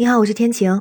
你好，我是天晴。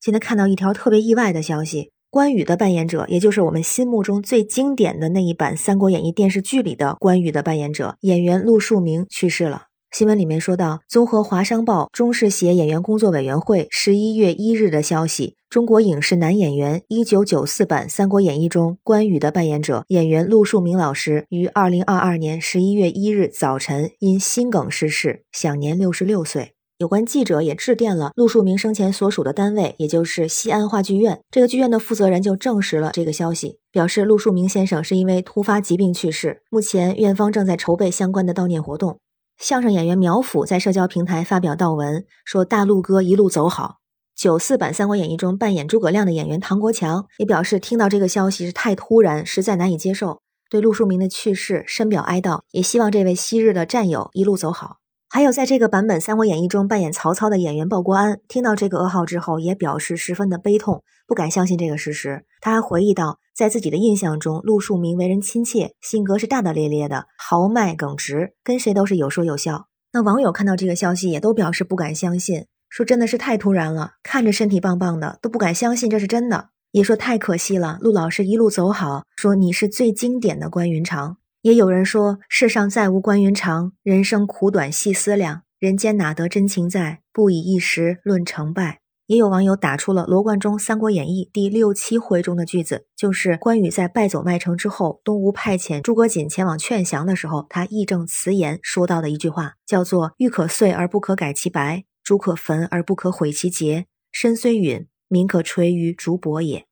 今天看到一条特别意外的消息，关羽的扮演者，也就是我们心目中最经典的那一版《三国演义》电视剧里的关羽的扮演者演员陆树铭去世了。新闻里面说到，综合华商报、中视协演员工作委员会十一月一日的消息，中国影视男演员一九九四版《三国演义》中关羽的扮演者演员陆树铭老师于二零二二年十一月一日早晨因心梗逝世，享年六十六岁。有关记者也致电了陆树铭生前所属的单位，也就是西安话剧院。这个剧院的负责人就证实了这个消息，表示陆树铭先生是因为突发疾病去世。目前院方正在筹备相关的悼念活动。相声演员苗阜在社交平台发表悼文，说：“大陆哥一路走好。”九四版《三国演义》中扮演诸葛亮的演员唐国强也表示，听到这个消息是太突然，实在难以接受，对陆树铭的去世深表哀悼，也希望这位昔日的战友一路走好。还有，在这个版本《三国演义》中扮演曹操的演员鲍国安，听到这个噩耗之后，也表示十分的悲痛，不敢相信这个事实。他还回忆到，在自己的印象中，陆树铭为人亲切，性格是大大咧咧的，豪迈耿直，跟谁都是有说有笑。那网友看到这个消息，也都表示不敢相信，说真的是太突然了，看着身体棒棒的，都不敢相信这是真的，也说太可惜了，陆老师一路走好，说你是最经典的关云长。也有人说：“世上再无关云长，人生苦短细思量，人间哪得真情在？不以一时论成败。”也有网友打出了罗贯中《三国演义》第六七回中的句子，就是关羽在败走麦城之后，东吴派遣诸葛瑾前往劝降的时候，他义正辞严说到的一句话，叫做“玉可碎而不可改其白，竹可焚而不可毁其节，身虽陨，民可垂于竹帛也。”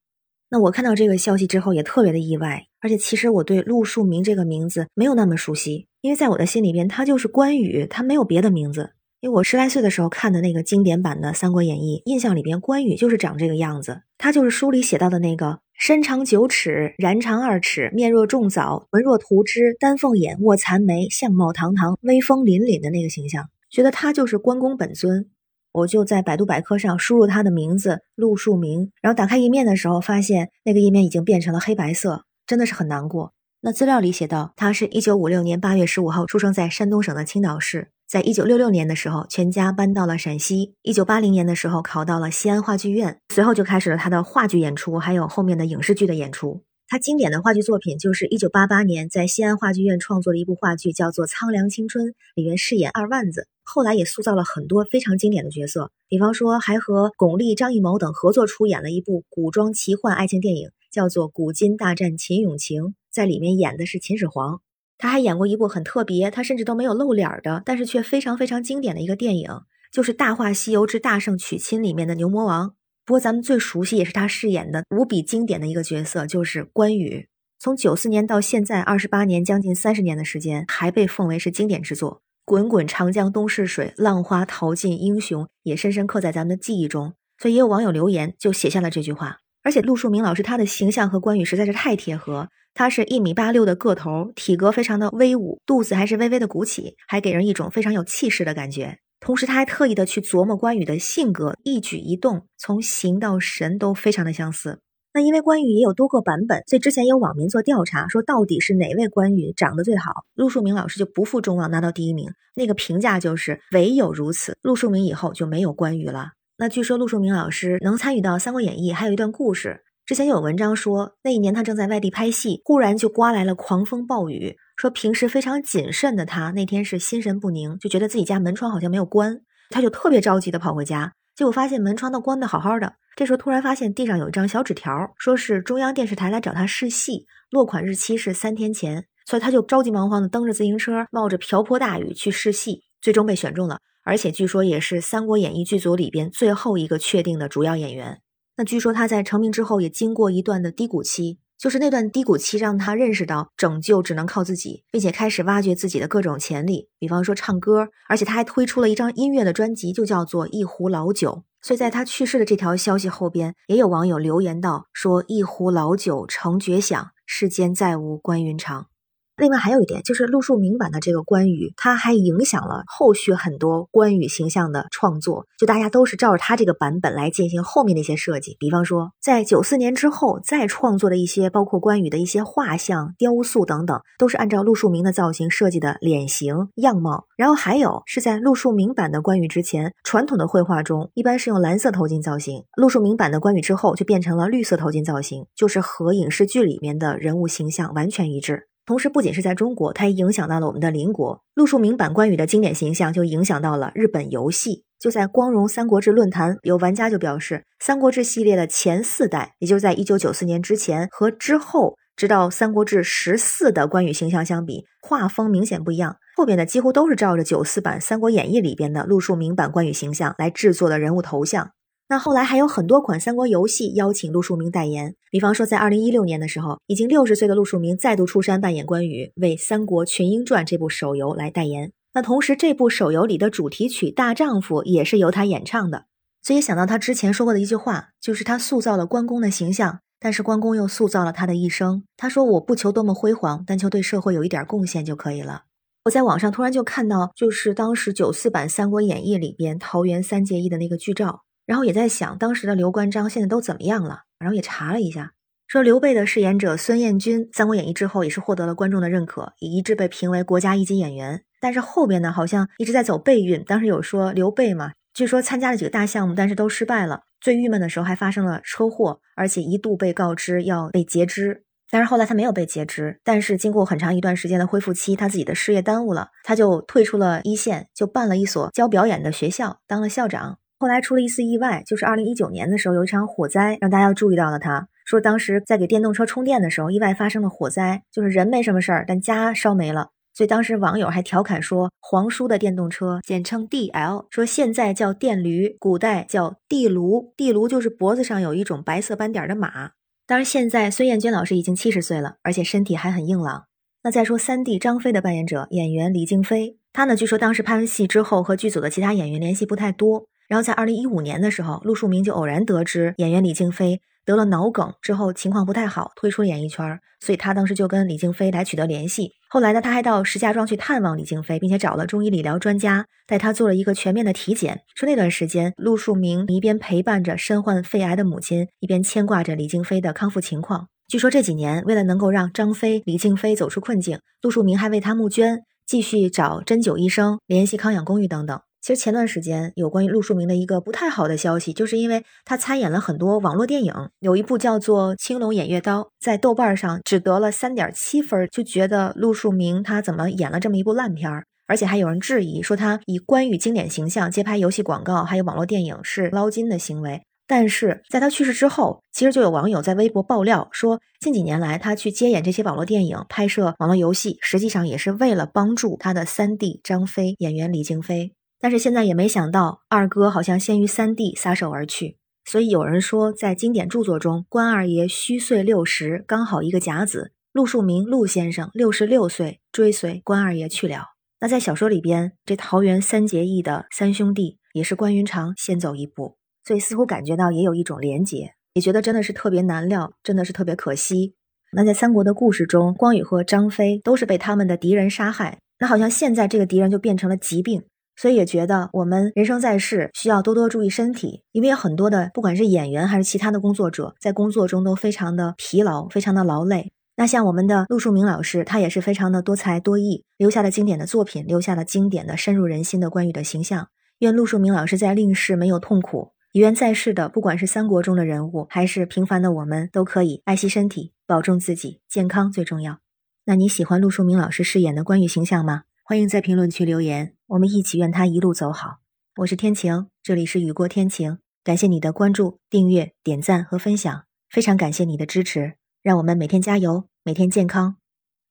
那我看到这个消息之后，也特别的意外。而且其实我对陆树铭这个名字没有那么熟悉，因为在我的心里边，他就是关羽，他没有别的名字。因为我十来岁的时候看的那个经典版的《三国演义》，印象里边关羽就是长这个样子，他就是书里写到的那个身长九尺，髯长二尺，面若重枣，纹若涂脂，丹凤眼，卧蚕眉，相貌堂堂，威风凛凛的那个形象，觉得他就是关公本尊。我就在百度百科上输入他的名字陆树铭，然后打开页面的时候，发现那个页面已经变成了黑白色。真的是很难过。那资料里写到，他是一九五六年八月十五号出生在山东省的青岛市，在一九六六年的时候，全家搬到了陕西。一九八零年的时候，考到了西安话剧院，随后就开始了他的话剧演出，还有后面的影视剧的演出。他经典的话剧作品就是一九八八年在西安话剧院创作的一部话剧，叫做《苍凉青春》，里面饰演二万子，后来也塑造了很多非常经典的角色，比方说还和巩俐、张艺谋等合作出演了一部古装奇幻爱情电影。叫做《古今大战秦俑情》，在里面演的是秦始皇。他还演过一部很特别，他甚至都没有露脸的，但是却非常非常经典的一个电影，就是《大话西游之大圣娶亲》里面的牛魔王。不过咱们最熟悉也是他饰演的无比经典的一个角色，就是关羽。从九四年到现在二十八年，将近三十年的时间，还被奉为是经典之作。滚滚长江东逝水，浪花淘尽英雄，也深深刻在咱们的记忆中。所以也有网友留言，就写下了这句话。而且陆树铭老师他的形象和关羽实在是太贴合，他是一米八六的个头，体格非常的威武，肚子还是微微的鼓起，还给人一种非常有气势的感觉。同时他还特意的去琢磨关羽的性格，一举一动从形到神都非常的相似。那因为关羽也有多个版本，所以之前有网民做调查，说到底是哪位关羽长得最好？陆树铭老师就不负众望拿到第一名，那个评价就是唯有如此，陆树铭以后就没有关羽了。那据说陆树铭老师能参与到《三国演义》，还有一段故事。之前有文章说，那一年他正在外地拍戏，忽然就刮来了狂风暴雨。说平时非常谨慎的他，那天是心神不宁，就觉得自己家门窗好像没有关，他就特别着急的跑回家，结果发现门窗都关的好好的。这时候突然发现地上有一张小纸条，说是中央电视台来找他试戏，落款日期是三天前，所以他就着急忙慌的蹬着自行车，冒着瓢泼大雨去试戏，最终被选中了。而且据说也是《三国演义》剧组里边最后一个确定的主要演员。那据说他在成名之后也经过一段的低谷期，就是那段低谷期让他认识到拯救只能靠自己，并且开始挖掘自己的各种潜力，比方说唱歌。而且他还推出了一张音乐的专辑，就叫做《一壶老酒》。所以在他去世的这条消息后边，也有网友留言道：“说一壶老酒成绝响，世间再无关云长。”另外还有一点，就是陆树铭版的这个关羽，他还影响了后续很多关羽形象的创作。就大家都是照着他这个版本来进行后面的一些设计。比方说，在九四年之后再创作的一些，包括关羽的一些画像、雕塑等等，都是按照陆树铭的造型设计的脸型样貌。然后还有是在陆树铭版的关羽之前，传统的绘画中一般是用蓝色头巾造型，陆树铭版的关羽之后就变成了绿色头巾造型，就是和影视剧里面的人物形象完全一致。同时，不仅是在中国，它也影响到了我们的邻国。陆树铭版关羽的经典形象就影响到了日本游戏。就在光荣三国志论坛，有玩家就表示，三国志系列的前四代，也就是在一九九四年之前和之后，直到三国志十四的关羽形象相比，画风明显不一样。后边的几乎都是照着九四版《三国演义》里边的陆树铭版关羽形象来制作的人物头像。那后来还有很多款三国游戏邀请陆树铭代言，比方说在二零一六年的时候，已经六十岁的陆树铭再度出山扮演关羽，为《三国群英传》这部手游来代言。那同时，这部手游里的主题曲《大丈夫》也是由他演唱的。所以想到他之前说过的一句话，就是他塑造了关公的形象，但是关公又塑造了他的一生。他说：“我不求多么辉煌，但求对社会有一点贡献就可以了。”我在网上突然就看到，就是当时九四版《三国演义》里边桃园三结义的那个剧照。然后也在想，当时的刘关张现在都怎么样了？然后也查了一下，说刘备的饰演者孙彦军，《三国演义》之后也是获得了观众的认可，也一直被评为国家一级演员。但是后边呢，好像一直在走背运。当时有说刘备嘛，据说参加了几个大项目，但是都失败了。最郁闷的时候还发生了车祸，而且一度被告知要被截肢。但是后来他没有被截肢，但是经过很长一段时间的恢复期，他自己的事业耽误了，他就退出了一线，就办了一所教表演的学校，当了校长。后来出了一次意外，就是二零一九年的时候有一场火灾，让大家注意到了他。说当时在给电动车充电的时候，意外发生了火灾，就是人没什么事儿，但家烧没了。所以当时网友还调侃说：“皇叔的电动车简称 DL，说现在叫电驴，古代叫地炉。地炉就是脖子上有一种白色斑点的马。当然，现在孙燕娟老师已经七十岁了，而且身体还很硬朗。那再说三弟张飞的扮演者演员李静飞，他呢据说当时拍完戏之后和剧组的其他演员联系不太多。”然后在二零一五年的时候，陆树铭就偶然得知演员李静飞得了脑梗之后情况不太好，退出了演艺圈，所以他当时就跟李静飞来取得联系。后来呢，他还到石家庄去探望李静飞，并且找了中医理疗专家带他做了一个全面的体检。说那段时间，陆树铭一边陪伴着身患肺癌的母亲，一边牵挂着李静飞的康复情况。据说这几年，为了能够让张飞、李静飞走出困境，陆树铭还为他募捐，继续找针灸医生，联系康养公寓等等。其实前段时间有关于陆树铭的一个不太好的消息，就是因为他参演了很多网络电影，有一部叫做《青龙偃月刀》，在豆瓣上只得了三点七分，就觉得陆树铭他怎么演了这么一部烂片儿，而且还有人质疑说他以关羽经典形象接拍游戏广告还有网络电影是捞金的行为。但是在他去世之后，其实就有网友在微博爆料说，近几年来他去接演这些网络电影、拍摄网络游戏，实际上也是为了帮助他的三弟张飞演员李静飞。但是现在也没想到，二哥好像先于三弟撒手而去。所以有人说，在经典著作中，关二爷虚岁六十，刚好一个甲子。陆树铭陆先生六十六岁追随关二爷去了。那在小说里边，这桃园三结义的三兄弟也是关云长先走一步，所以似乎感觉到也有一种连结，也觉得真的是特别难料，真的是特别可惜。那在三国的故事中，关羽和张飞都是被他们的敌人杀害，那好像现在这个敌人就变成了疾病。所以也觉得我们人生在世需要多多注意身体，因为有很多的不管是演员还是其他的工作者，在工作中都非常的疲劳，非常的劳累。那像我们的陆树铭老师，他也是非常的多才多艺，留下了经典的作品，留下了经典的深入人心的关羽的形象。愿陆树铭老师在令世没有痛苦，也愿在世的不管是三国中的人物，还是平凡的我们，都可以爱惜身体，保重自己，健康最重要。那你喜欢陆树铭老师饰演的关羽形象吗？欢迎在评论区留言，我们一起愿他一路走好。我是天晴，这里是雨过天晴。感谢你的关注、订阅、点赞和分享，非常感谢你的支持，让我们每天加油，每天健康。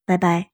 拜拜。